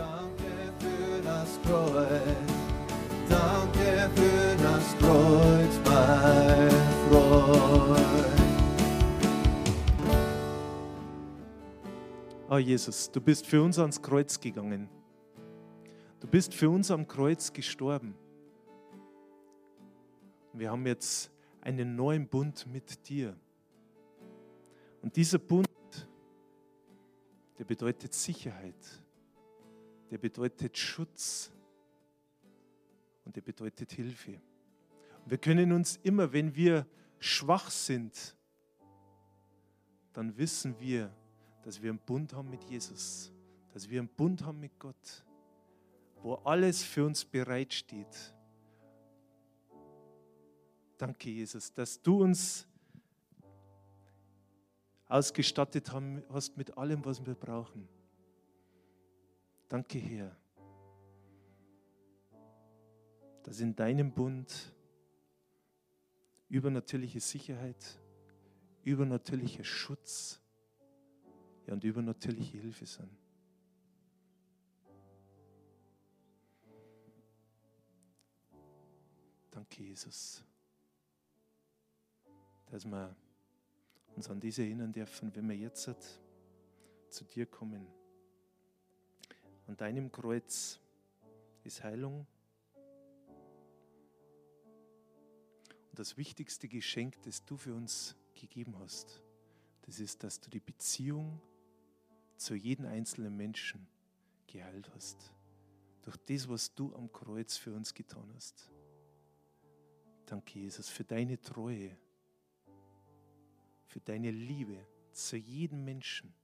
Danke für das Kreuz. Danke für das Kreuz, mein Freund. Oh Jesus, du bist für uns ans Kreuz gegangen. Du bist für uns am Kreuz gestorben. Wir haben jetzt einen neuen Bund mit dir. Und dieser Bund, der bedeutet Sicherheit, der bedeutet Schutz und der bedeutet Hilfe. Und wir können uns immer, wenn wir schwach sind, dann wissen wir, dass wir einen Bund haben mit Jesus, dass wir einen Bund haben mit Gott, wo alles für uns bereitsteht. Danke, Jesus, dass du uns ausgestattet hast mit allem, was wir brauchen. Danke, Herr, dass in deinem Bund übernatürliche Sicherheit, übernatürlicher Schutz ja, und übernatürliche Hilfe sind. Danke, Jesus, dass wir uns an diese erinnern dürfen, wenn wir jetzt zu dir kommen. An deinem Kreuz ist Heilung. Und das wichtigste Geschenk, das du für uns gegeben hast, das ist, dass du die Beziehung zu jedem einzelnen Menschen geheilt hast. Durch das, was du am Kreuz für uns getan hast. Danke, Jesus, für deine Treue, für deine Liebe zu jedem Menschen.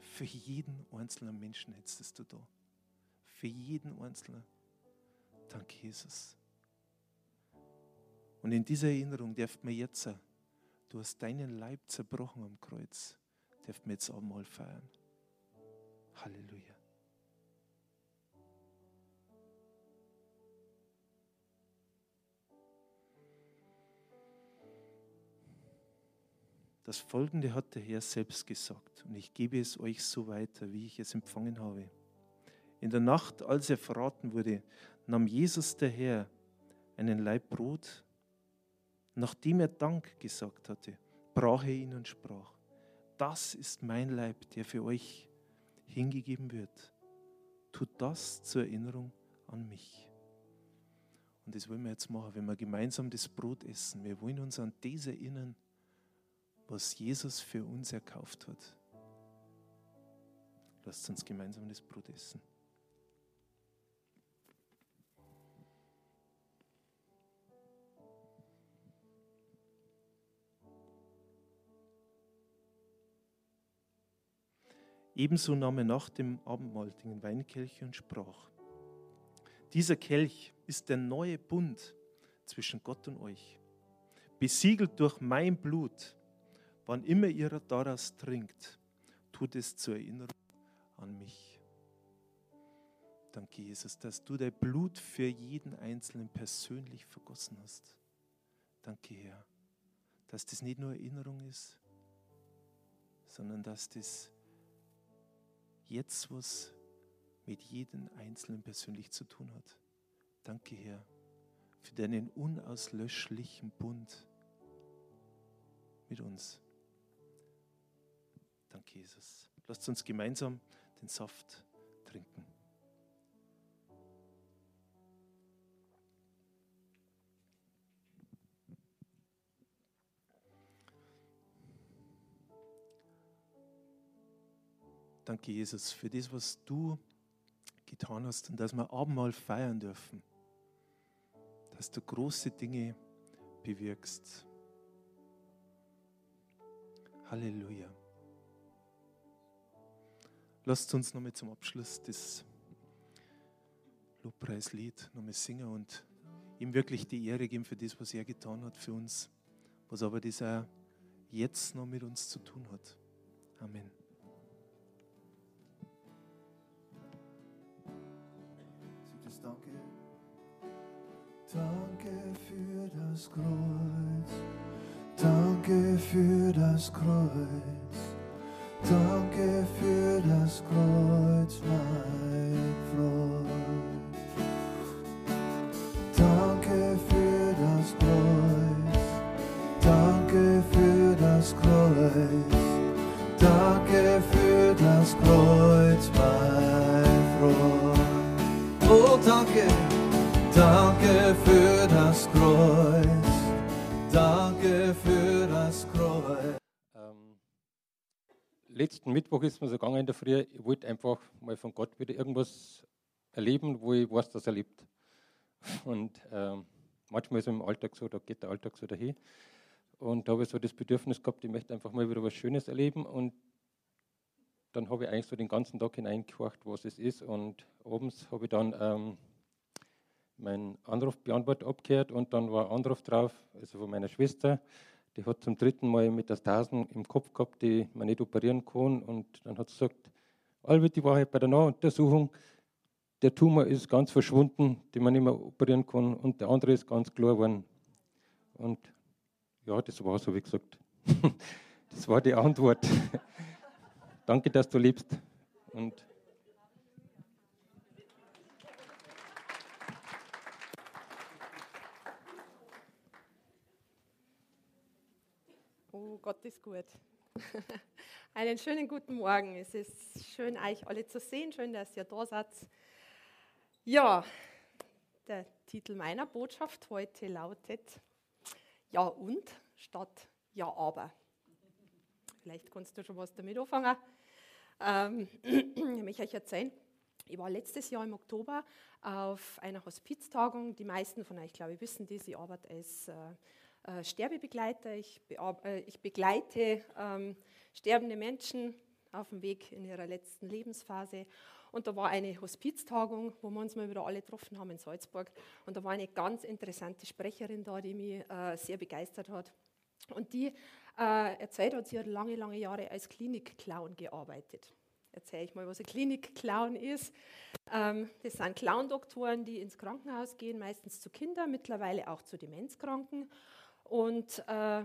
Für jeden einzelnen Menschen hättest du da. Für jeden einzelnen. Danke, Jesus. Und in dieser Erinnerung dürfen wir jetzt, du hast deinen Leib zerbrochen am Kreuz, dürfen wir jetzt auch mal feiern. Halleluja. Das Folgende hat der Herr selbst gesagt und ich gebe es euch so weiter, wie ich es empfangen habe. In der Nacht, als er verraten wurde, nahm Jesus der Herr einen Laib Brot. Nachdem er Dank gesagt hatte, brach er ihn und sprach, das ist mein Leib, der für euch hingegeben wird. Tut das zur Erinnerung an mich. Und das wollen wir jetzt machen, wenn wir gemeinsam das Brot essen. Wir wollen uns an das erinnern, was Jesus für uns erkauft hat. Lasst uns gemeinsam das Brot essen. Ebenso nahm er nach dem Abendmahl den Weinkelch und sprach, dieser Kelch ist der neue Bund zwischen Gott und euch, besiegelt durch mein Blut. Wann immer ihr daraus trinkt, tut es zur Erinnerung an mich. Danke, Jesus, dass du dein Blut für jeden Einzelnen persönlich vergossen hast. Danke, Herr, dass das nicht nur Erinnerung ist, sondern dass das jetzt was mit jedem Einzelnen persönlich zu tun hat. Danke, Herr, für deinen unauslöschlichen Bund mit uns. Danke, Jesus. Lasst uns gemeinsam den Saft trinken. Danke, Jesus, für das, was du getan hast und dass wir Abendmahl feiern dürfen. Dass du große Dinge bewirkst. Halleluja. Lasst uns nochmal zum Abschluss das Lobpreislied nochmal singen und ihm wirklich die Ehre geben für das, was er getan hat für uns, was aber das auch jetzt noch mit uns zu tun hat. Amen. Danke. Danke für das Kreuz. Danke für das Kreuz. Danke für das Kreuz, mein Freund. Letzten Mittwoch ist mir so gegangen in der Früh, ich wollte einfach mal von Gott wieder irgendwas erleben, wo ich weiß, dass er lebt. Und ähm, manchmal ist es im Alltag so, da geht der Alltag so dahin. Und da habe ich so das Bedürfnis gehabt, ich möchte einfach mal wieder was Schönes erleben. Und dann habe ich eigentlich so den ganzen Tag hineingehorcht, was es ist. Und abends habe ich dann ähm, meinen Anrufbeantworter abgehört und dann war ein Anruf drauf, also von meiner Schwester. Die hat zum dritten Mal Metastasen im Kopf gehabt, die man nicht operieren kann. Und dann hat sie gesagt, Albert, die Wahrheit bei der Nahuntersuchung, der Tumor ist ganz verschwunden, den man nicht mehr operieren kann, und der andere ist ganz klar geworden. Und ja, das war so, wie gesagt. das war die Antwort. Danke, dass du lebst. Und Oh, Gott ist gut. Einen schönen guten Morgen. Es ist schön, euch alle zu sehen. Schön, dass ihr da seid. Ja, der Titel meiner Botschaft heute lautet Ja und statt Ja aber. Vielleicht kannst du schon was damit anfangen. Ähm, ich möchte euch erzählen, ich war letztes Jahr im Oktober auf einer Hospiztagung. Die meisten von euch, glaube ich, wissen das. Ich arbeite als äh, äh, Sterbebegleiter. Ich, äh, ich begleite ähm, sterbende Menschen auf dem Weg in ihrer letzten Lebensphase. Und da war eine Hospiztagung, wo wir uns mal wieder alle getroffen haben in Salzburg. Und da war eine ganz interessante Sprecherin da, die mich äh, sehr begeistert hat. Und die äh, erzählt hat, sie hat lange, lange Jahre als Klinikclown gearbeitet. Erzähle ich mal, was ein Klinikclown ist. Ähm, das sind Clown-Doktoren, die ins Krankenhaus gehen, meistens zu Kindern, mittlerweile auch zu Demenzkranken. Und äh,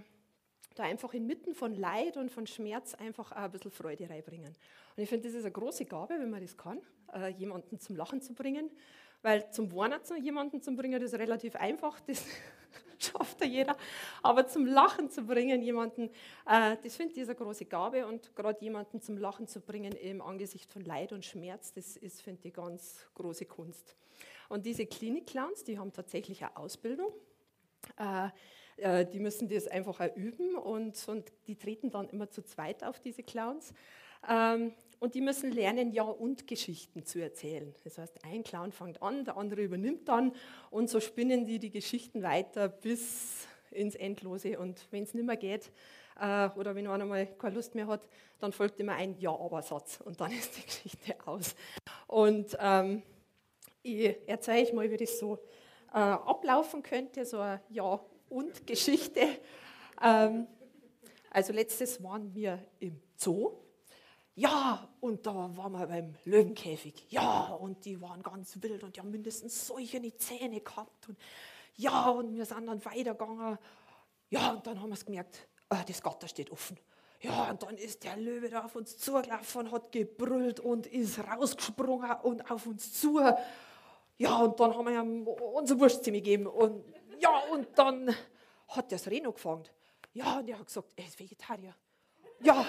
da einfach inmitten von Leid und von Schmerz einfach ein bisschen Freude reinbringen. Und ich finde, das ist eine große Gabe, wenn man das kann, äh, jemanden zum Lachen zu bringen. Weil zum Warnen zu jemanden zu bringen, das ist relativ einfach, das schafft ja jeder. Aber zum Lachen zu bringen, jemanden, äh, das finde ich eine große Gabe. Und gerade jemanden zum Lachen zu bringen im Angesicht von Leid und Schmerz, das ist, finde ich, ganz große Kunst. Und diese Klinik-Clowns, die haben tatsächlich eine Ausbildung. Äh, äh, die müssen das einfach auch üben und, und die treten dann immer zu zweit auf diese Clowns. Ähm, und die müssen lernen, Ja- und Geschichten zu erzählen. Das heißt, ein Clown fängt an, der andere übernimmt dann und so spinnen die die Geschichten weiter bis ins Endlose. Und wenn es nicht mehr geht äh, oder wenn einer mal keine Lust mehr hat, dann folgt immer ein Ja-Aber-Satz und dann ist die Geschichte aus. Und ähm, ich erzähle euch mal, wie das so äh, ablaufen könnte, so ein Ja- und Geschichte. Ähm, also letztes waren wir im Zoo. Ja, und da waren wir beim Löwenkäfig. Ja, und die waren ganz wild und die haben mindestens solche Zähne gehabt. Und ja, und wir sind dann weitergegangen. Ja, und dann haben wir gemerkt, äh, das Gatter steht offen. Ja, und dann ist der Löwe da auf uns zugelaufen hat gebrüllt und ist rausgesprungen und auf uns zu. Ja, und dann haben wir ihm unser Wurstzimmer gegeben. Und ja, und dann hat der das Reno gefangen. Ja, und er hat gesagt, er ist Vegetarier. Ja,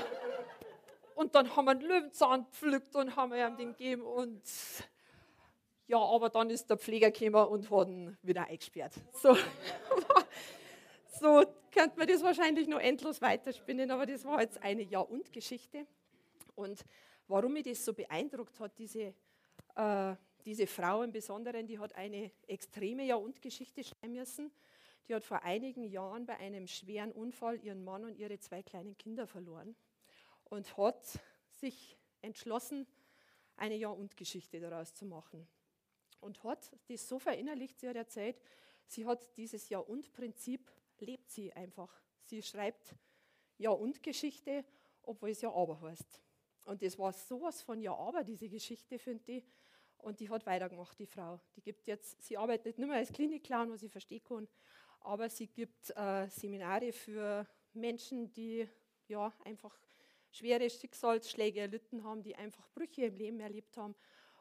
und dann haben wir einen Löwenzahn gepflückt und haben ihm den gegeben. Und ja, aber dann ist der Pfleger gekommen und hat ihn wieder eingesperrt. So, so könnte man das wahrscheinlich noch endlos weiterspinnen, aber das war jetzt eine Ja-und-Geschichte. Und warum mich das so beeindruckt hat, diese, äh, diese Frau im Besonderen, die hat eine extreme Ja-und-Geschichte schreiben müssen. Die hat vor einigen Jahren bei einem schweren Unfall ihren Mann und ihre zwei kleinen Kinder verloren und hat sich entschlossen, eine Ja-und-Geschichte daraus zu machen. Und hat das so verinnerlicht, sie hat erzählt, sie hat dieses Ja-und-Prinzip, lebt sie einfach. Sie schreibt Ja-und-Geschichte, obwohl es Ja-aber heißt. Und das war sowas von Ja-aber, diese Geschichte, finde ich. Und die hat weitergemacht, die Frau. Die gibt jetzt, sie arbeitet nicht mehr als Klinikclown, was ich verstehen kann, aber sie gibt äh, Seminare für Menschen, die ja einfach schwere Schicksalsschläge erlitten haben, die einfach Brüche im Leben erlebt haben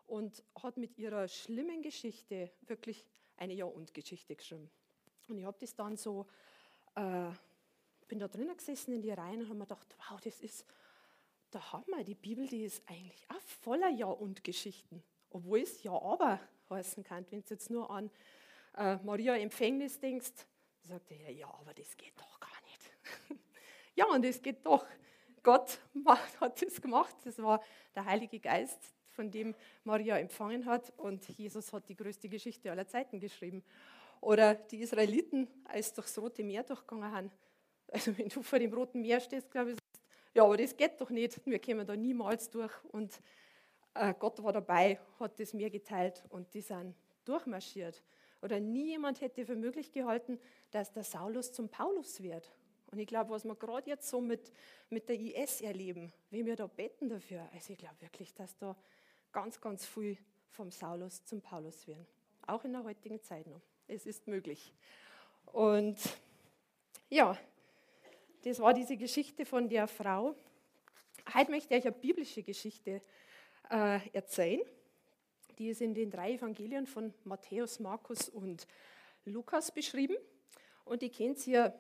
und hat mit ihrer schlimmen Geschichte wirklich eine Ja-und-Geschichte geschrieben. Und ich habe das dann so, äh, bin da drinnen gesessen in die Reihen und habe mir gedacht, wow, das ist, da haben wir die Bibel, die ist eigentlich auch voller Ja-und-Geschichten. Obwohl es Ja-aber heißen kann. Wenn du jetzt nur an äh, Maria Empfängnis denkst, sagt er, ja, aber das geht doch gar nicht. ja, und es geht doch. Gott hat das gemacht. Das war der Heilige Geist, von dem Maria empfangen hat. Und Jesus hat die größte Geschichte aller Zeiten geschrieben. Oder die Israeliten, als durchs Rote Meer durchgegangen sind. Also wenn du vor dem Roten Meer stehst, glaube ich, ja, aber das geht doch nicht. Wir kommen da niemals durch. Und Gott war dabei, hat das Meer geteilt und die sind durchmarschiert. Oder niemand hätte für möglich gehalten, dass der Saulus zum Paulus wird. Und ich glaube, was wir gerade jetzt so mit, mit der IS erleben, wie wir da beten dafür, also ich glaube wirklich, dass da ganz, ganz viel vom Saulus zum Paulus werden. Auch in der heutigen Zeit noch. Es ist möglich. Und ja, das war diese Geschichte von der Frau. Heute möchte ich euch eine biblische Geschichte äh, erzählen. Die ist in den drei Evangelien von Matthäus, Markus und Lukas beschrieben. Und die kennt ihr,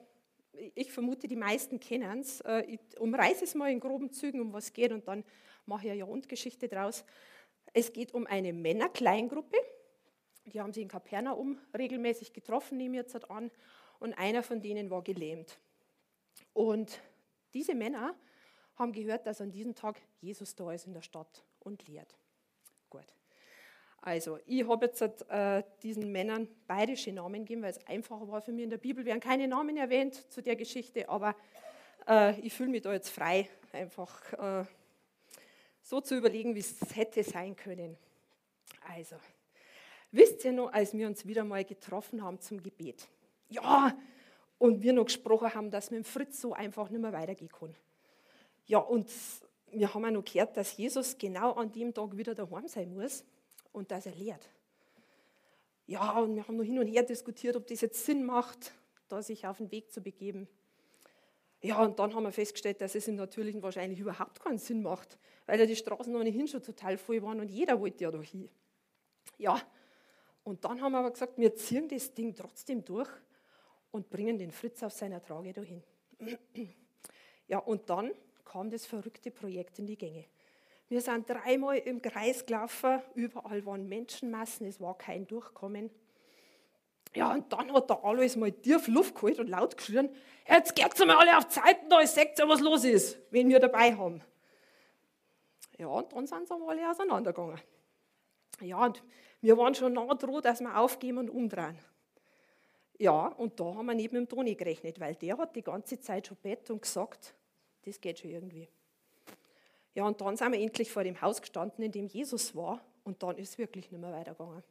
ich vermute, die meisten kennen es. Äh, ich umreiße es mal in groben Zügen, um was geht, und dann mache ich eine Jahrhundertgeschichte draus. Es geht um eine Männerkleingruppe. Die haben sich in Kapernaum regelmäßig getroffen, nehme ich jetzt an. Und einer von denen war gelähmt. Und diese Männer haben gehört, dass an diesem Tag Jesus da ist in der Stadt und lehrt. Gut. Also, ich habe jetzt äh, diesen Männern bayerische Namen gegeben, weil es einfacher war für mich. In der Bibel werden keine Namen erwähnt zu der Geschichte, aber äh, ich fühle mich da jetzt frei, einfach äh, so zu überlegen, wie es hätte sein können. Also, wisst ihr noch, als wir uns wieder mal getroffen haben zum Gebet? Ja, und wir noch gesprochen haben, dass mit dem Fritz so einfach nicht mehr weitergehen kann. Ja, und wir haben auch noch gehört, dass Jesus genau an dem Tag wieder daheim sein muss und dass er lehrt. Ja, und wir haben noch hin und her diskutiert, ob das jetzt Sinn macht, da sich auf den Weg zu begeben. Ja, und dann haben wir festgestellt, dass es im Natürlichen wahrscheinlich überhaupt keinen Sinn macht, weil ja die Straßen ohnehin schon total voll waren und jeder wollte ja da hin. Ja, und dann haben wir aber gesagt, wir ziehen das Ding trotzdem durch und bringen den Fritz auf seiner Trage dahin. Ja, und dann kam das verrückte Projekt in die Gänge. Wir sind dreimal im Kreis gelaufen, überall waren Menschenmassen, es war kein Durchkommen. Ja, und dann hat der Alois mal tief Luft geholt und laut geschrien, jetzt geht's mal alle auf Zeiten da, seht ihr, was los ist, wenn wir dabei haben. Ja, und dann sind sie aber alle auseinandergegangen. Ja, und wir waren schon nah dran, dass wir aufgeben und umdrehen. Ja, und da haben wir neben dem Toni gerechnet, weil der hat die ganze Zeit schon bett und gesagt, das geht schon irgendwie. Ja, und dann sind wir endlich vor dem Haus gestanden, in dem Jesus war, und dann ist es wirklich nicht mehr weitergegangen.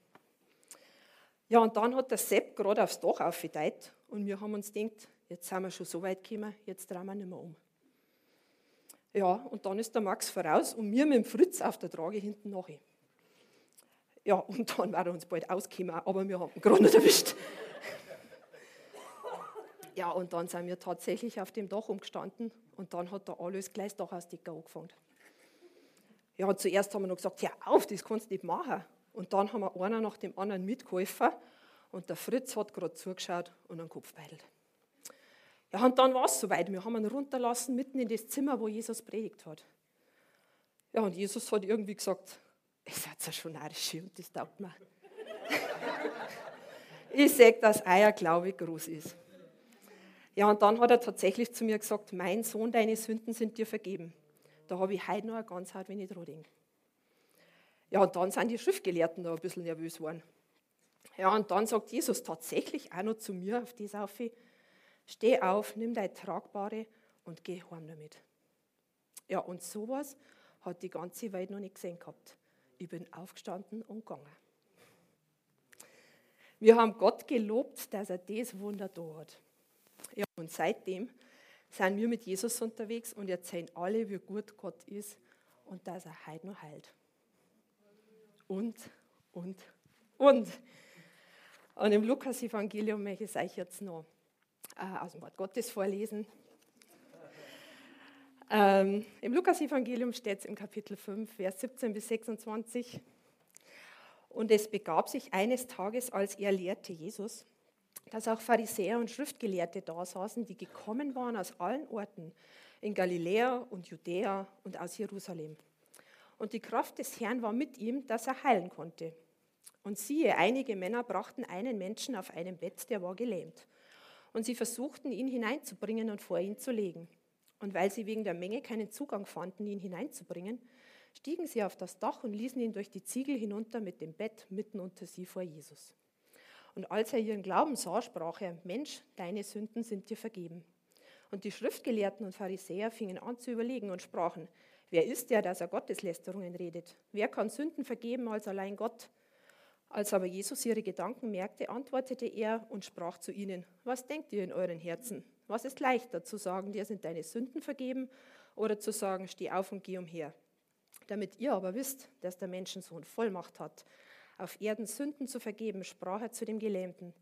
Ja, und dann hat der Sepp gerade aufs Dach aufgedeiht und wir haben uns gedacht, jetzt sind wir schon so weit gekommen, jetzt drehen wir nicht mehr um. Ja, und dann ist der Max voraus und wir mit dem Fritz auf der Trage hinten nachher. Ja, und dann war er uns bald ausgekommen, aber wir haben ihn gerade nicht erwischt. Ja, und dann sind wir tatsächlich auf dem Dach umgestanden und dann hat der alles gleich Dach aus Decker angefangen. Ja, zuerst haben wir noch gesagt, hör auf, das kannst du nicht machen. Und dann haben wir einer nach dem anderen mitgeholfen und der Fritz hat gerade zugeschaut und einen Kopf beidelt. Ja, und dann war es soweit. Wir haben ihn runterlassen mitten in das Zimmer, wo Jesus predigt hat. Ja, und Jesus hat irgendwie gesagt, ihr seid ja schon narrisch und das taugt mir. ich sage, dass euer Glaube groß ist. Ja, und dann hat er tatsächlich zu mir gesagt, mein Sohn, deine Sünden sind dir vergeben. Da habe ich heute noch eine ganz hart, wenn ich dran denke. Ja, und dann sind die Schriftgelehrten da ein bisschen nervös geworden. Ja, und dann sagt Jesus tatsächlich auch noch zu mir auf die Saufe, steh auf, nimm dein Tragbare und geh heim damit. Ja, und sowas hat die ganze Welt noch nicht gesehen gehabt. Ich bin aufgestanden und gegangen. Wir haben Gott gelobt, dass er das Wunder da hat. Ja, und seitdem sind wir mit Jesus unterwegs und erzählen alle, wie gut Gott ist und dass er heute noch heilt. Und, und, und. Und im Lukas-Evangelium möchte ich euch jetzt noch äh, aus dem Wort Gottes vorlesen. Ähm, Im Lukas-Evangelium steht es im Kapitel 5, Vers 17 bis 26. Und es begab sich eines Tages, als er lehrte Jesus, dass auch Pharisäer und Schriftgelehrte da saßen, die gekommen waren aus allen Orten, in Galiläa und Judäa und aus Jerusalem. Und die Kraft des Herrn war mit ihm, dass er heilen konnte. Und siehe, einige Männer brachten einen Menschen auf einem Bett, der war gelähmt. Und sie versuchten, ihn hineinzubringen und vor ihn zu legen. Und weil sie wegen der Menge keinen Zugang fanden, ihn hineinzubringen, stiegen sie auf das Dach und ließen ihn durch die Ziegel hinunter mit dem Bett mitten unter sie vor Jesus. Und als er ihren Glauben sah, sprach er, Mensch, deine Sünden sind dir vergeben. Und die Schriftgelehrten und Pharisäer fingen an zu überlegen und sprachen, wer ist der, dass er Gotteslästerungen redet? Wer kann Sünden vergeben als allein Gott? Als aber Jesus ihre Gedanken merkte, antwortete er und sprach zu ihnen, was denkt ihr in euren Herzen? Was ist leichter zu sagen, dir sind deine Sünden vergeben oder zu sagen, steh auf und geh umher? Damit ihr aber wisst, dass der Menschensohn Vollmacht hat, auf Erden Sünden zu vergeben, sprach er zu dem Gelähmten.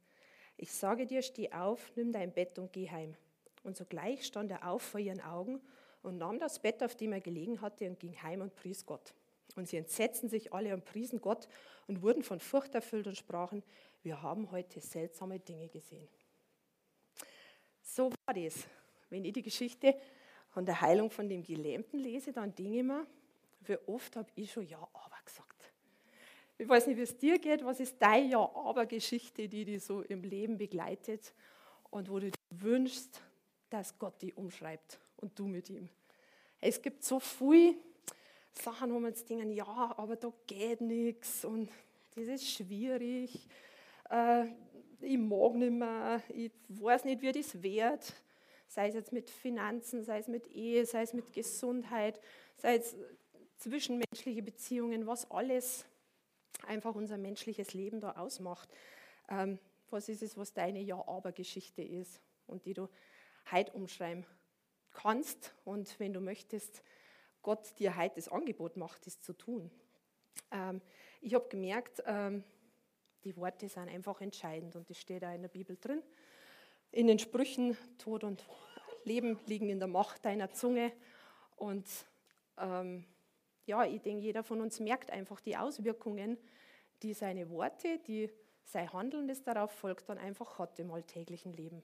Ich sage dir, steh auf, nimm dein Bett und geh heim. Und sogleich stand er auf vor ihren Augen und nahm das Bett, auf dem er gelegen hatte, und ging heim und pries Gott. Und sie entsetzten sich alle und priesen Gott und wurden von Furcht erfüllt und sprachen, wir haben heute seltsame Dinge gesehen. So war das. Wenn ich die Geschichte von der Heilung von dem Gelähmten lese, dann denke ich mir, wie oft habe ich schon Ja, aber. Ich weiß nicht, wie es dir geht. Was ist deine Ja-Aber-Geschichte, die dich so im Leben begleitet und wo du dir wünschst, dass Gott die umschreibt und du mit ihm? Es gibt so viele Sachen, wo man jetzt denken, ja, aber da geht nichts und das ist schwierig. Äh, ich mag nicht mehr, ich weiß nicht, wie das wird. Sei es jetzt mit Finanzen, sei es mit Ehe, sei es mit Gesundheit, sei es zwischenmenschliche Beziehungen, was alles einfach unser menschliches Leben da ausmacht. Ähm, was ist es, was deine Ja-Aber-Geschichte ist und die du heute umschreiben kannst und wenn du möchtest, Gott dir heute das Angebot macht, das zu tun. Ähm, ich habe gemerkt, ähm, die Worte sind einfach entscheidend und das steht auch in der Bibel drin. In den Sprüchen, Tod und Leben liegen in der Macht deiner Zunge und ähm, ja, ich denke, jeder von uns merkt einfach die Auswirkungen, die seine Worte, die sein Handeln, das darauf folgt, dann einfach hat im alltäglichen Leben.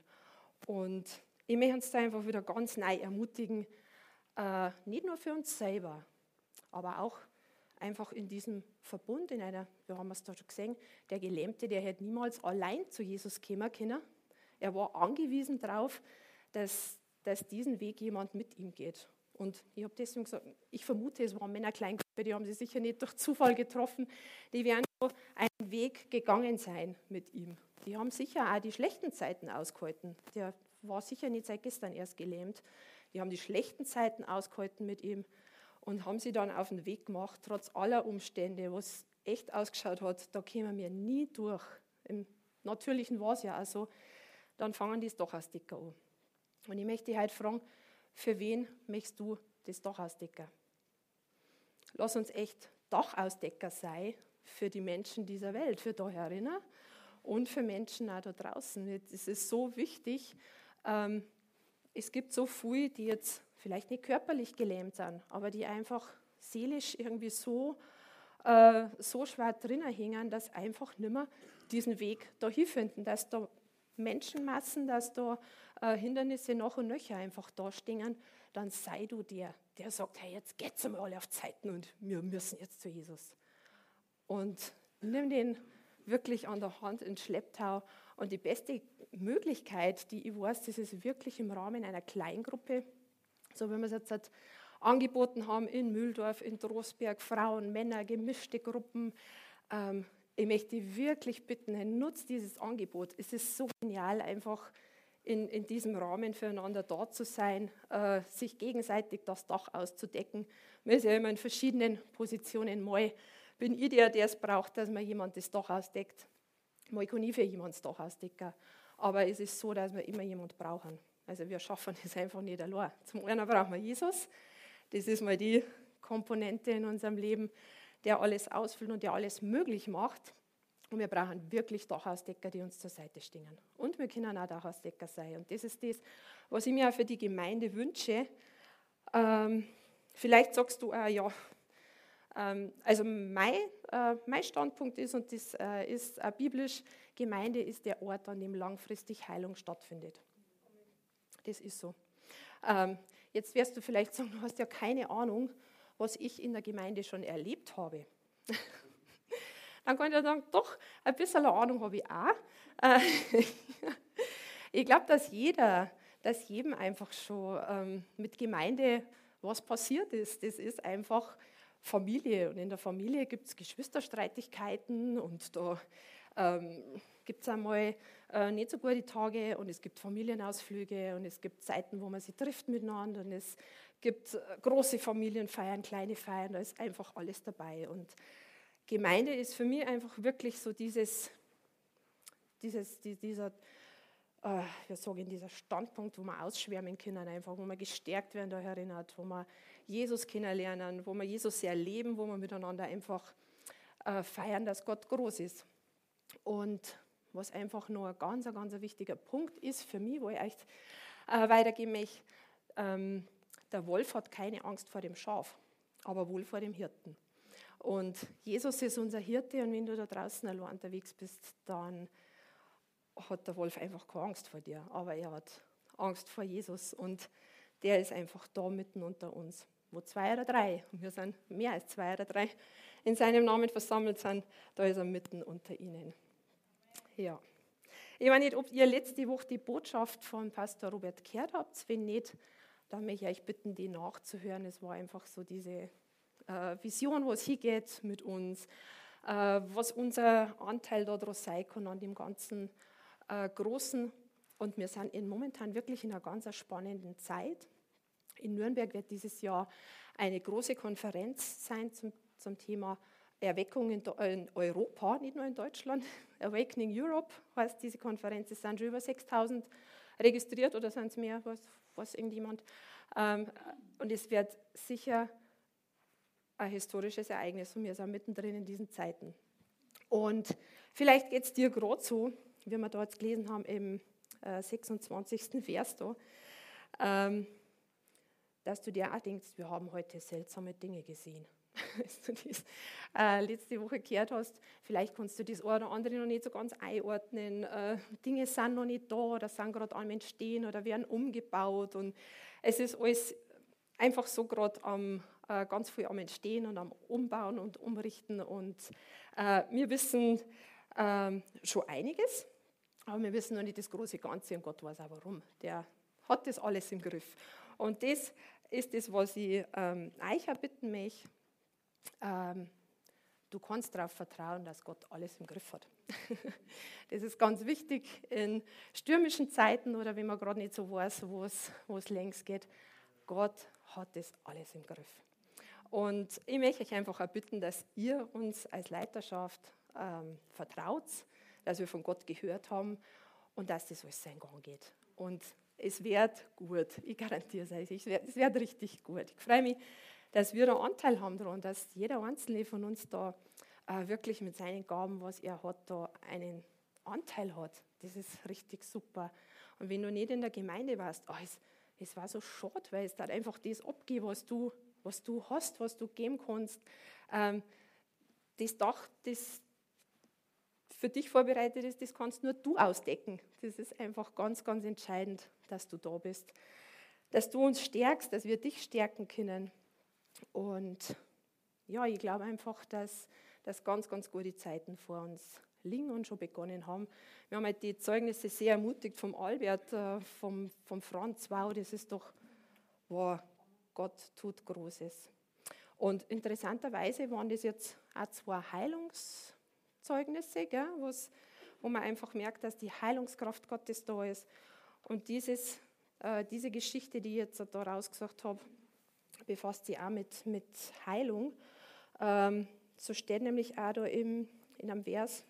Und ich möchte uns da einfach wieder ganz neu ermutigen, äh, nicht nur für uns selber, aber auch einfach in diesem Verbund, in einer, wir haben es da schon gesehen, der Gelähmte, der hätte niemals allein zu Jesus kommen können. Er war angewiesen darauf, dass, dass diesen Weg jemand mit ihm geht. Und ich habe deswegen gesagt, ich vermute, es waren Männer Kleingruppe, die haben sie sicher nicht durch Zufall getroffen, die werden so einen Weg gegangen sein mit ihm. Die haben sicher auch die schlechten Zeiten ausgehalten. Der war sicher nicht seit gestern erst gelähmt. Die haben die schlechten Zeiten ausgehalten mit ihm und haben sie dann auf den Weg gemacht, trotz aller Umstände, wo es echt ausgeschaut hat, da kämen wir nie durch. Im Natürlichen war es ja auch so. Dann fangen die es doch aus dicker an. Und ich möchte heute fragen, für wen möchtest du das Dachausdecker? Lass uns echt Dachausdecker sein für die Menschen dieser Welt, für da herinnen und für Menschen auch da draußen. Es ist so wichtig. Ähm, es gibt so viele, die jetzt vielleicht nicht körperlich gelähmt sind, aber die einfach seelisch irgendwie so, äh, so schwer drinnen hängen, dass einfach nicht mehr diesen Weg dahin finden, dass da Menschenmassen, dass da äh, Hindernisse noch und nöcher einfach da stehen, dann sei du der, der sagt, hey, jetzt geht's einmal alle auf Zeiten und wir müssen jetzt zu Jesus. Und nimm den wirklich an der Hand in Schlepptau. Und die beste Möglichkeit, die ich weiß, das ist wirklich im Rahmen einer Kleingruppe, so wie wir es jetzt halt angeboten haben in Mühldorf, in Trostberg, Frauen, Männer, gemischte Gruppen. Ähm, ich möchte wirklich bitten, nutzt dieses Angebot. Es ist so genial, einfach in, in diesem Rahmen füreinander da zu sein, äh, sich gegenseitig das Dach auszudecken. Man ist ja immer in verschiedenen Positionen. Mal bin ich der, der es braucht, dass man jemand das Dach ausdeckt. Mal kann ich für jemand das Dach ausdecken. Aber es ist so, dass wir immer jemand brauchen. Also wir schaffen das einfach nicht allein. Zum einen brauchen wir Jesus. Das ist mal die Komponente in unserem Leben, der alles ausfüllt und der alles möglich macht. Und wir brauchen wirklich Dachausdecker, die uns zur Seite stehen. Und wir können auch Dachausdecker sein. Und das ist das, was ich mir auch für die Gemeinde wünsche. Ähm, vielleicht sagst du, äh, ja, ähm, also mein, äh, mein, Standpunkt ist, und das äh, ist biblisch, Gemeinde ist der Ort, an dem langfristig Heilung stattfindet. Das ist so. Ähm, jetzt wirst du vielleicht sagen, du hast ja keine Ahnung, was ich in der Gemeinde schon erlebt habe. Dann kann ich sagen, doch, ein bisschen Ahnung habe ich auch. Äh, ich glaube, dass jeder dass jedem einfach schon ähm, mit Gemeinde was passiert ist. Das ist einfach Familie und in der Familie gibt es Geschwisterstreitigkeiten und da ähm, gibt es einmal äh, nicht so gute Tage und es gibt Familienausflüge und es gibt Zeiten, wo man sich trifft miteinander und es gibt äh, große Familienfeiern, kleine Feiern, da ist einfach alles dabei. Und Gemeinde ist für mich einfach wirklich so dieses, dieses die, dieser, äh, wir sagen, dieser Standpunkt, wo wir ausschwärmen können, einfach, wo wir gestärkt werden da erinnert, wo wir Jesus kennenlernen, wo wir Jesus erleben, wo wir miteinander einfach äh, feiern, dass Gott groß ist. Und was einfach nur ein ganz, ganz wichtiger Punkt ist für mich, wo ich echt äh, weitergeben möchte, ähm, der Wolf hat keine Angst vor dem Schaf, aber wohl vor dem Hirten. Und Jesus ist unser Hirte und wenn du da draußen allein unterwegs bist, dann hat der Wolf einfach keine Angst vor dir, aber er hat Angst vor Jesus und der ist einfach da mitten unter uns. Wo zwei oder drei, und wir sind mehr als zwei oder drei, in seinem Namen versammelt sind, da ist er mitten unter ihnen. Ja. Ich weiß nicht, ob ihr letzte Woche die Botschaft von Pastor Robert gehört habt. Wenn nicht, dann möchte ich euch bitten, die nachzuhören. Es war einfach so diese äh, Vision, wo es hingeht mit uns, äh, was unser Anteil daraus sein kann an dem ganzen äh, Großen. Und wir sind in, momentan wirklich in einer ganz spannenden Zeit. In Nürnberg wird dieses Jahr eine große Konferenz sein zum, zum Thema Erweckung in, in, Europa, nicht nur in Deutschland. Awakening Europe heißt diese Konferenz. Es sind schon über 6000 registriert oder sind es mehr, was, was irgendjemand. Ähm, und es wird sicher ein historisches Ereignis und wir sind mittendrin in diesen Zeiten. Und vielleicht geht es dir gerade so, wie wir da jetzt gelesen haben im äh, 26. Vers da, ähm, dass du dir auch denkst, wir haben heute seltsame Dinge gesehen. Als du das äh, letzte Woche gehört hast, vielleicht kannst du das eine oder andere noch nicht so ganz einordnen. Äh, Dinge sind noch nicht da oder sind gerade am Entstehen oder werden umgebaut. Und es ist alles einfach so gerade am, äh, ganz viel am Entstehen und am Umbauen und Umrichten. Und äh, wir wissen ähm, schon einiges, aber wir wissen noch nicht das große Ganze und Gott weiß auch warum. Der hat das alles im Griff. Und das ist das, was ich ähm, euch bitten möchte. Ähm, du kannst darauf vertrauen, dass Gott alles im Griff hat. das ist ganz wichtig in stürmischen Zeiten oder wenn man gerade nicht so weiß, wo es, wo es längs geht. Gott hat das alles im Griff. Und ich möchte euch einfach auch bitten, dass ihr uns als Leiterschaft ähm, vertraut, dass wir von Gott gehört haben und dass das alles seinen Gang geht. Und es wird gut, ich garantiere es euch, es wird, es wird richtig gut. Ich freue mich, dass wir da Anteil haben daran, dass jeder Einzelne von uns da äh, wirklich mit seinen Gaben, was er hat, da einen Anteil hat. Das ist richtig super. Und wenn du nicht in der Gemeinde warst, oh, es, es war so schade, weil es da einfach das abgeht, was du, was du hast, was du geben kannst. Ähm, das Dach, das für dich vorbereitet ist, das kannst nur du ausdecken. Das ist einfach ganz, ganz entscheidend, dass du da bist. Dass du uns stärkst, dass wir dich stärken können. Und ja, ich glaube einfach, dass, dass ganz, ganz gute Zeiten vor uns liegen und schon begonnen haben. Wir haben halt die Zeugnisse sehr ermutigt vom Albert, äh, vom, vom Franz. Wow, das ist doch, wow, Gott tut Großes. Und interessanterweise waren das jetzt auch zwei Heilungszeugnisse, gell, wo man einfach merkt, dass die Heilungskraft Gottes da ist. Und dieses, äh, diese Geschichte, die ich jetzt da rausgesagt habe, befasst sich auch mit, mit Heilung. Ähm, so steht nämlich auch da im, in einem Vers,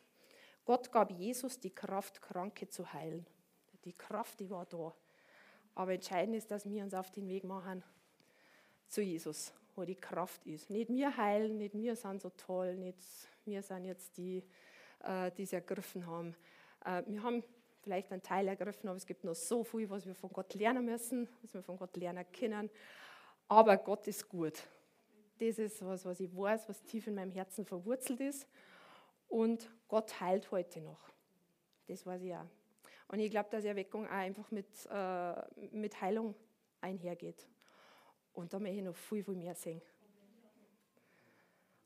Gott gab Jesus die Kraft, Kranke zu heilen. Die Kraft, die war da. Aber entscheidend ist, dass wir uns auf den Weg machen zu Jesus, wo die Kraft ist. Nicht wir heilen, nicht wir sind so toll, nicht wir sind jetzt die, äh, die es ergriffen haben. Äh, wir haben vielleicht einen Teil ergriffen, aber es gibt noch so viel, was wir von Gott lernen müssen, was wir von Gott lernen können. Aber Gott ist gut. Das ist was, was ich weiß, was tief in meinem Herzen verwurzelt ist. Und Gott heilt heute noch. Das weiß ich auch. Und ich glaube, dass Erweckung auch einfach mit, äh, mit Heilung einhergeht. Und da möchte ich noch viel, viel mehr sehen.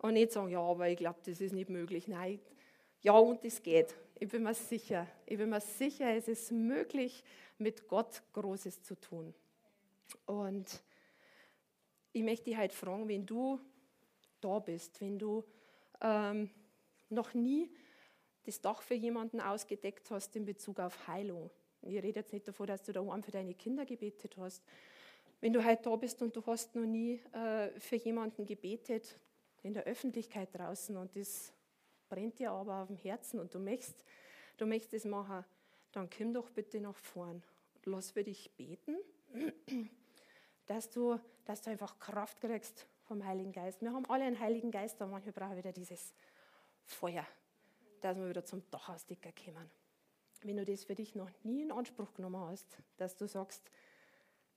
Und nicht sagen, ja, aber ich glaube, das ist nicht möglich. Nein, Ja, und es geht. Ich bin mir sicher. Ich bin mir sicher, es ist möglich, mit Gott Großes zu tun. Und ich möchte dich halt fragen, wenn du da bist, wenn du ähm, noch nie das Dach für jemanden ausgedeckt hast in Bezug auf Heilung. Ich rede jetzt nicht davon, dass du daheim für deine Kinder gebetet hast. Wenn du heute da bist und du hast noch nie äh, für jemanden gebetet, in der Öffentlichkeit draußen und das brennt dir aber auf dem Herzen und du möchtest, du möchtest machen, dann komm doch bitte nach vorn. Lass für dich beten, dass du, dass du einfach Kraft kriegst vom Heiligen Geist. Wir haben alle einen Heiligen Geist, aber manchmal brauchen wir wieder dieses Feuer, dass wir wieder zum Dachausdecker kommen. Wenn du das für dich noch nie in Anspruch genommen hast, dass du sagst,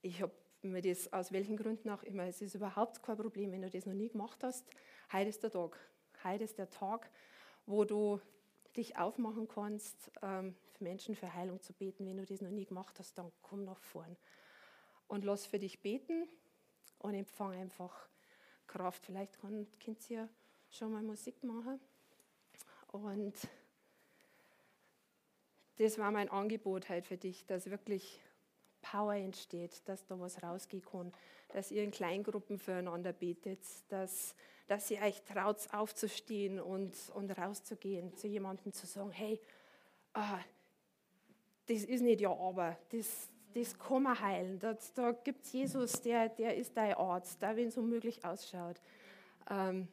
ich habe mir das aus welchen Gründen auch immer, es ist überhaupt kein Problem, wenn du das noch nie gemacht hast, heute ist der Tag. Heute ist der Tag, wo du dich aufmachen kannst, ähm, für Menschen für Heilung zu beten. Wenn du das noch nie gemacht hast, dann komm nach vorn und lass für dich beten und empfang einfach Kraft. Vielleicht könnt ihr schon mal Musik machen. Und das war mein Angebot halt für dich, dass wirklich Power entsteht, dass da was rausgehen kann, dass ihr in Kleingruppen füreinander betet, dass, dass ihr euch traut, aufzustehen und, und rauszugehen, zu jemandem zu sagen, hey, ah, das ist nicht ja aber, das, das kann man heilen. Das, da gibt es Jesus, der, der ist dein Arzt, da wenn es unmöglich ausschaut. Ähm,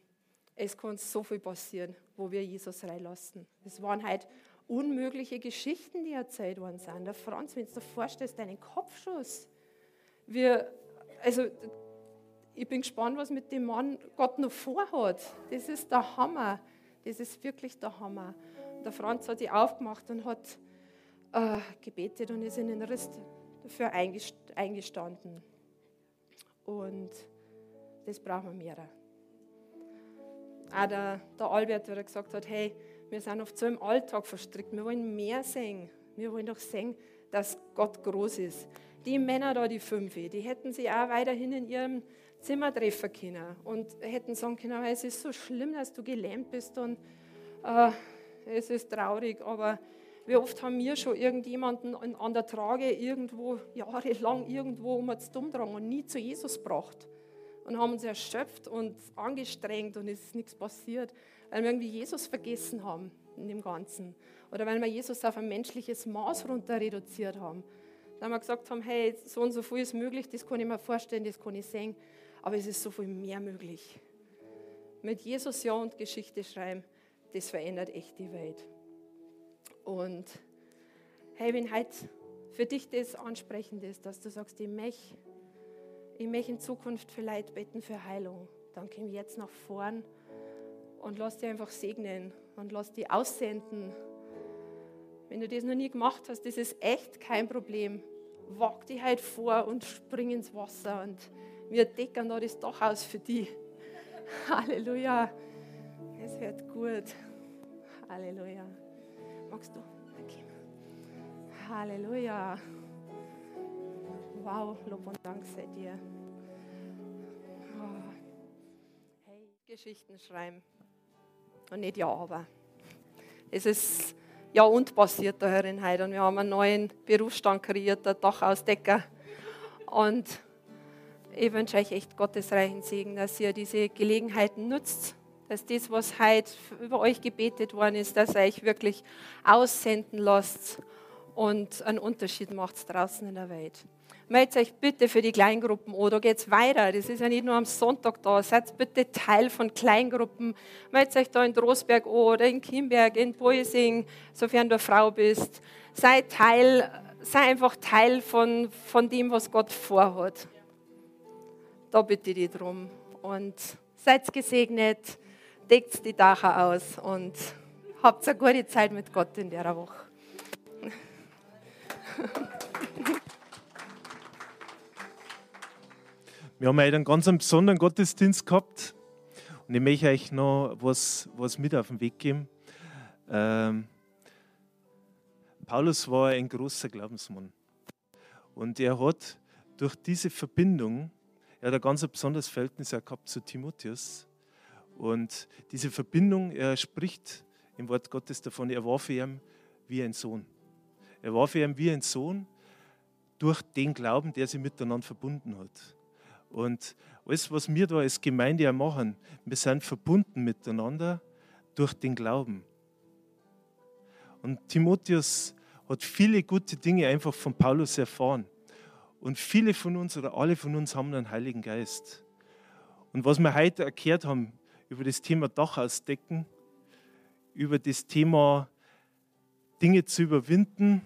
es kann so viel passieren, wo wir Jesus reinlassen. Es waren halt unmögliche Geschichten, die erzählt worden sind. Der Franz, wenn du dir vorstellst, deinen Kopfschuss. Wir, also, ich bin gespannt, was mit dem Mann Gott noch vorhat. Das ist der Hammer. Das ist wirklich der Hammer. Der Franz hat sich aufgemacht und hat äh, gebetet und ist in den Riss dafür eingestanden. Und das brauchen wir mehr. Auch der, der Albert, der gesagt hat, hey, wir sind oft so im Alltag verstrickt. Wir wollen mehr sehen. Wir wollen doch sehen, dass Gott groß ist. Die Männer da, die fünf, die hätten sich auch weiterhin in ihrem Zimmer treffen können und hätten sagen können, es ist so schlimm, dass du gelähmt bist und äh, es ist traurig, aber wie oft haben wir schon irgendjemanden an der Trage irgendwo, jahrelang irgendwo um uns dumm und nie zu Jesus gebracht und haben uns erschöpft und angestrengt und es ist nichts passiert weil wir irgendwie Jesus vergessen haben in dem Ganzen. Oder weil wir Jesus auf ein menschliches Maß runter reduziert haben. Dann haben wir gesagt haben, hey, so und so viel ist möglich, das kann ich mir vorstellen, das kann ich sehen, aber es ist so viel mehr möglich. Mit Jesus Ja und Geschichte schreiben, das verändert echt die Welt. Und hey, wenn heute für dich das ansprechend ist, dass du sagst, ich möchte, ich möchte in Zukunft Leid beten für Heilung, dann komm jetzt nach vorn und lass dich einfach segnen und lass dich aussenden. Wenn du das noch nie gemacht hast, das ist echt kein Problem. Wag dich halt vor und spring ins Wasser und wir decken da das Dach aus für dich. Halleluja. Es wird gut. Halleluja. Magst du? Okay. Halleluja. Wow, Lob und Dank sei dir. Oh. Hey, Geschichten schreiben und nicht ja, aber. Es ist ja und passiert da herin heute und wir haben einen neuen Berufsstand kreiert, der Dachausdecker. Und ich wünsche euch echt Gottes reichen Segen, dass ihr diese Gelegenheiten nutzt, dass das, was heute über euch gebetet worden ist, dass ihr euch wirklich aussenden lasst und einen Unterschied macht draußen in der Welt. Meldet euch bitte für die Kleingruppen an. Da geht es weiter. Das ist ja nicht nur am Sonntag da. Seid bitte Teil von Kleingruppen. Meldet euch da in Drosberg an oder in Kimberg, in Boising, sofern du eine Frau bist. Sei Teil, sei einfach Teil von, von dem, was Gott vorhat. Da bitte ich dich drum. Und seid gesegnet, deckt die Dacher aus und habt eine gute Zeit mit Gott in der Woche. Wir haben heute einen ganz besonderen Gottesdienst gehabt und ich möchte euch noch was, was mit auf den Weg geben. Ähm, Paulus war ein großer Glaubensmann und er hat durch diese Verbindung, er hat ein ganz besonderes Verhältnis gehabt zu Timotheus und diese Verbindung, er spricht im Wort Gottes davon, er war für ihn wie ein Sohn. Er war für ihn wie ein Sohn durch den Glauben, der sie miteinander verbunden hat. Und alles, was wir da als Gemeinde machen, wir sind verbunden miteinander durch den Glauben. Und Timotheus hat viele gute Dinge einfach von Paulus erfahren. Und viele von uns oder alle von uns haben einen Heiligen Geist. Und was wir heute erklärt haben über das Thema Dach ausdecken, über das Thema Dinge zu überwinden,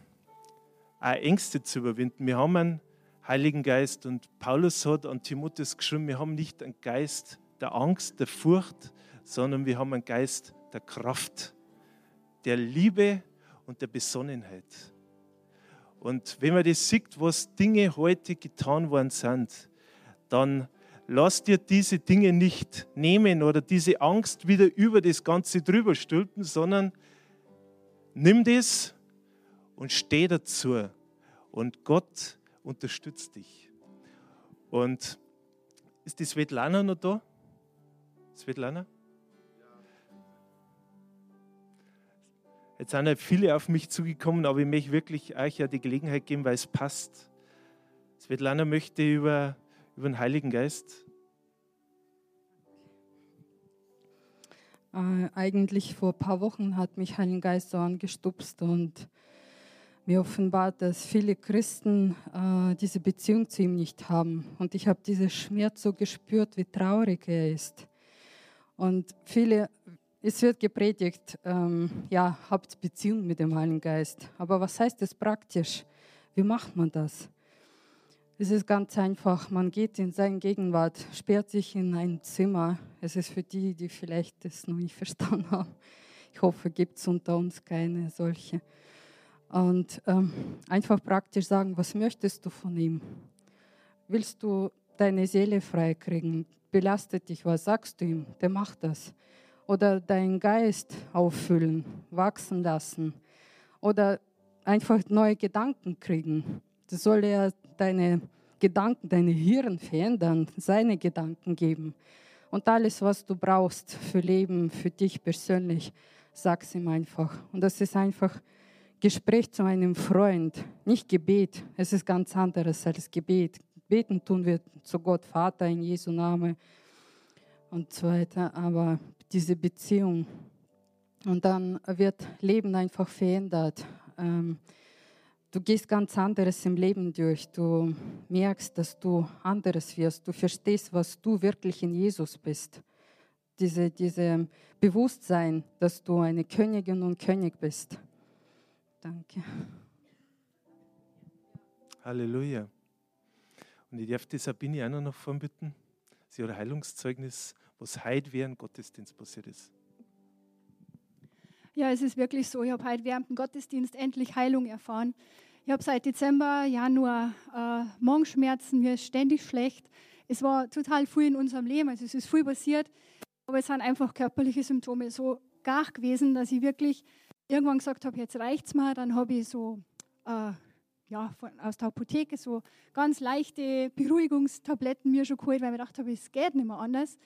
auch Ängste zu überwinden. Wir haben einen Heiligen Geist und Paulus hat an Timotheus geschrieben, wir haben nicht einen Geist der Angst, der Furcht, sondern wir haben einen Geist der Kraft, der Liebe und der Besonnenheit. Und wenn man das sieht, was Dinge heute getan worden sind, dann lass dir diese Dinge nicht nehmen oder diese Angst wieder über das Ganze drüber stülpen, sondern nimm das und steh dazu. Und Gott unterstützt dich. Und ist die Svetlana noch da? Svetlana? Jetzt sind halt viele auf mich zugekommen, aber ich möchte wirklich euch ja die Gelegenheit geben, weil es passt. Svetlana möchte über, über den Heiligen Geist. Äh, eigentlich vor ein paar Wochen hat mich Heiligen Geist so angestupst und mir offenbart, dass viele Christen äh, diese Beziehung zu ihm nicht haben. Und ich habe diesen Schmerz so gespürt, wie traurig er ist. Und viele es wird gepredigt, ähm, ja, habt Beziehung mit dem Heiligen Geist. Aber was heißt das praktisch? Wie macht man das? Es ist ganz einfach. Man geht in seine Gegenwart, sperrt sich in ein Zimmer. Es ist für die, die vielleicht das noch nicht verstanden haben. Ich hoffe, gibt es unter uns keine solche. Und ähm, einfach praktisch sagen, was möchtest du von ihm? Willst du deine Seele freikriegen? Belastet dich, was sagst du ihm? Der macht das oder deinen Geist auffüllen, wachsen lassen oder einfach neue Gedanken kriegen. Das soll ja deine Gedanken, deine Hirn verändern, seine Gedanken geben. Und alles, was du brauchst für Leben, für dich persönlich, sag's ihm einfach. Und das ist einfach Gespräch zu einem Freund, nicht Gebet. Es ist ganz anderes als Gebet. Beten tun wir zu Gott Vater in Jesu Namen und so weiter. Aber diese Beziehung. Und dann wird Leben einfach verändert. Ähm, du gehst ganz anderes im Leben durch. Du merkst, dass du anderes wirst. Du verstehst, was du wirklich in Jesus bist. Diese, diese Bewusstsein, dass du eine Königin und König bist. Danke. Halleluja. Und ich darf die Sabine auch noch vorbitten. Sie hat ein Heilungszeugnis was heute während Gottesdienst passiert ist. Ja, es ist wirklich so. Ich habe heute während dem Gottesdienst endlich Heilung erfahren. Ich habe seit Dezember, Januar äh, Magenschmerzen, mir ist ständig schlecht. Es war total viel in unserem Leben, also es ist viel passiert, aber es sind einfach körperliche Symptome so gar gewesen, dass ich wirklich irgendwann gesagt habe, jetzt reicht es mir. Dann habe ich so äh, ja, von, aus der Apotheke so ganz leichte Beruhigungstabletten mir schon geholt, weil ich gedacht habe, es geht nicht mehr anders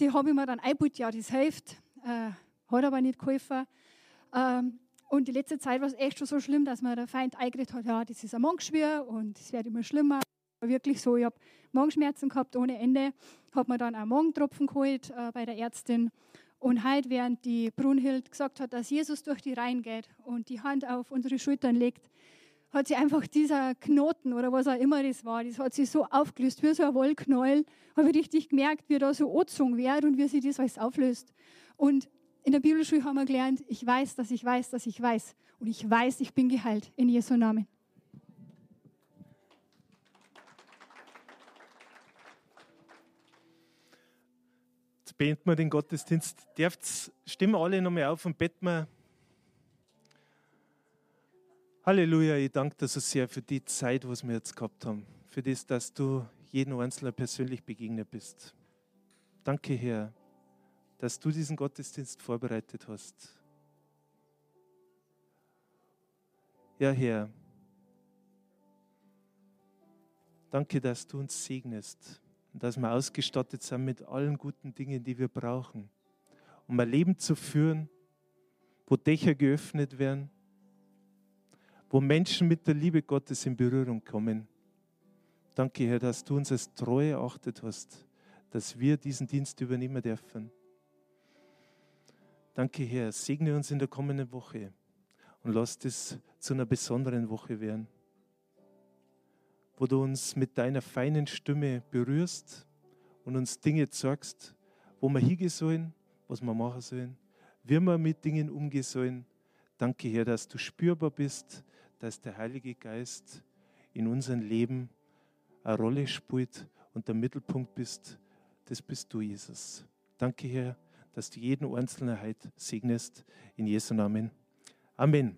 die habe ich mir dann eingebaut, ja, das hilft. Äh, hat aber nicht geholfen. Ähm, und die letzte Zeit war es echt schon so schlimm, dass mir der Feind eingeredet hat, ja, das ist ein Magengeschwür und es wird immer schlimmer. War wirklich so, ich habe Magenschmerzen gehabt ohne Ende, habe mir dann einen Magentropfen geholt äh, bei der Ärztin. Und heute, während die Brunhild gesagt hat, dass Jesus durch die Reihen geht und die Hand auf unsere Schultern legt, hat sie einfach dieser Knoten oder was auch immer das war, das hat sich so aufgelöst, wie so ein Wollknäuel. Habe ich richtig gemerkt, wie da so angezogen wird und wie sich das alles auflöst. Und in der Bibelschule haben wir gelernt, ich weiß, dass ich weiß, dass ich weiß. Und ich weiß, ich bin geheilt in Jesu Namen. Jetzt beenden wir den Gottesdienst. Dürft stimmen alle nochmal auf und beten wir Halleluja, ich danke dir so sehr für die Zeit, was wir jetzt gehabt haben. Für das, dass du jeden Einzelnen persönlich begegnet bist. Danke, Herr, dass du diesen Gottesdienst vorbereitet hast. Ja, Herr, danke, dass du uns segnest und dass wir ausgestattet sind mit allen guten Dingen, die wir brauchen, um ein Leben zu führen, wo Dächer geöffnet werden, wo Menschen mit der Liebe Gottes in Berührung kommen. Danke, Herr, dass du uns als treu erachtet hast, dass wir diesen Dienst übernehmen dürfen. Danke, Herr, segne uns in der kommenden Woche und lass das zu einer besonderen Woche werden, wo du uns mit deiner feinen Stimme berührst und uns Dinge zeigst, wo wir hingehen sollen, was wir machen sollen, wie wir mit Dingen umgehen sollen. Danke, Herr, dass du spürbar bist, dass der Heilige Geist in unserem Leben eine Rolle spielt und der Mittelpunkt bist. Das bist du, Jesus. Danke, Herr, dass du jeden Einzelnen heute segnest. In Jesu Namen. Amen.